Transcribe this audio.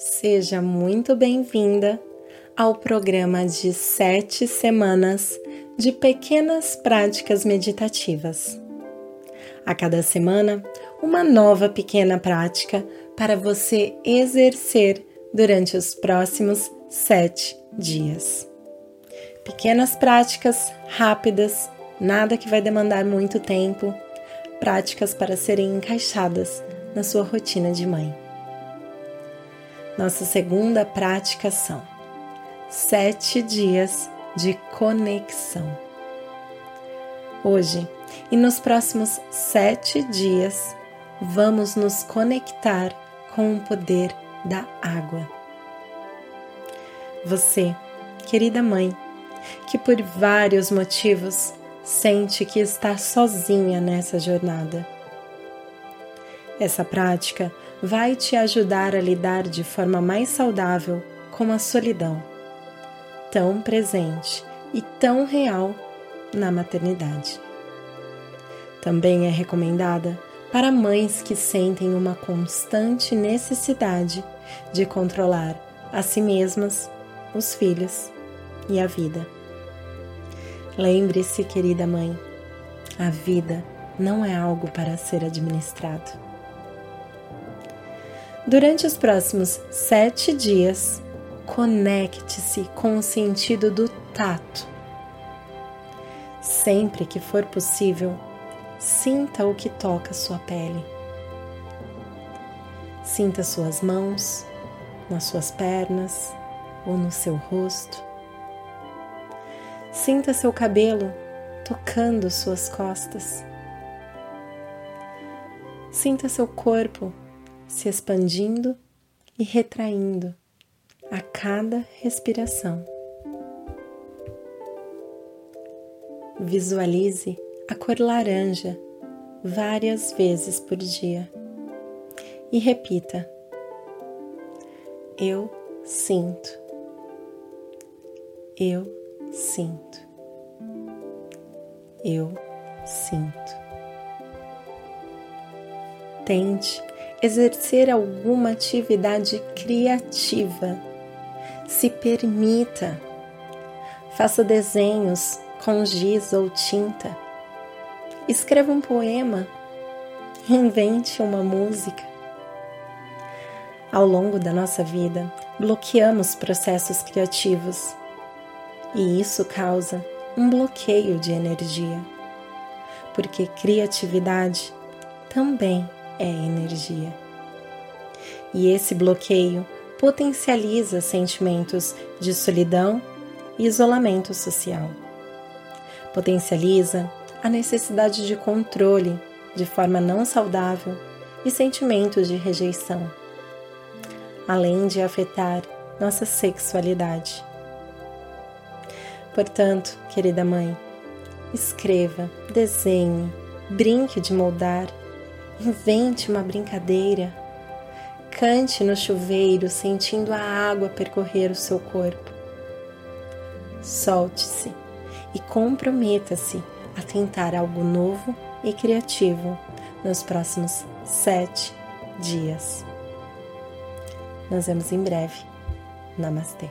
Seja muito bem-vinda ao programa de sete semanas de pequenas práticas meditativas. A cada semana, uma nova pequena prática para você exercer durante os próximos sete dias. Pequenas práticas rápidas, nada que vai demandar muito tempo, práticas para serem encaixadas na sua rotina de mãe. Nossa segunda prática são sete dias de conexão. Hoje e nos próximos sete dias, vamos nos conectar com o poder da água. Você, querida mãe, que por vários motivos sente que está sozinha nessa jornada. Essa prática vai te ajudar a lidar de forma mais saudável com a solidão, tão presente e tão real na maternidade. Também é recomendada para mães que sentem uma constante necessidade de controlar a si mesmas, os filhos e a vida. Lembre-se, querida mãe, a vida não é algo para ser administrado. Durante os próximos sete dias, conecte-se com o sentido do tato. Sempre que for possível, sinta o que toca sua pele. Sinta suas mãos nas suas pernas ou no seu rosto. Sinta seu cabelo tocando suas costas. Sinta seu corpo se expandindo e retraindo a cada respiração. Visualize a cor laranja várias vezes por dia e repita: Eu sinto, eu sinto, eu sinto. Tente exercer alguma atividade criativa. Se permita. Faça desenhos com giz ou tinta. Escreva um poema. Invente uma música. Ao longo da nossa vida, bloqueamos processos criativos e isso causa um bloqueio de energia, porque criatividade também é energia. E esse bloqueio potencializa sentimentos de solidão e isolamento social. Potencializa a necessidade de controle de forma não saudável e sentimentos de rejeição, além de afetar nossa sexualidade. Portanto, querida mãe, escreva, desenhe, brinque de moldar Invente uma brincadeira. Cante no chuveiro, sentindo a água percorrer o seu corpo. Solte-se e comprometa-se a tentar algo novo e criativo nos próximos sete dias. Nos vemos em breve. Namastê.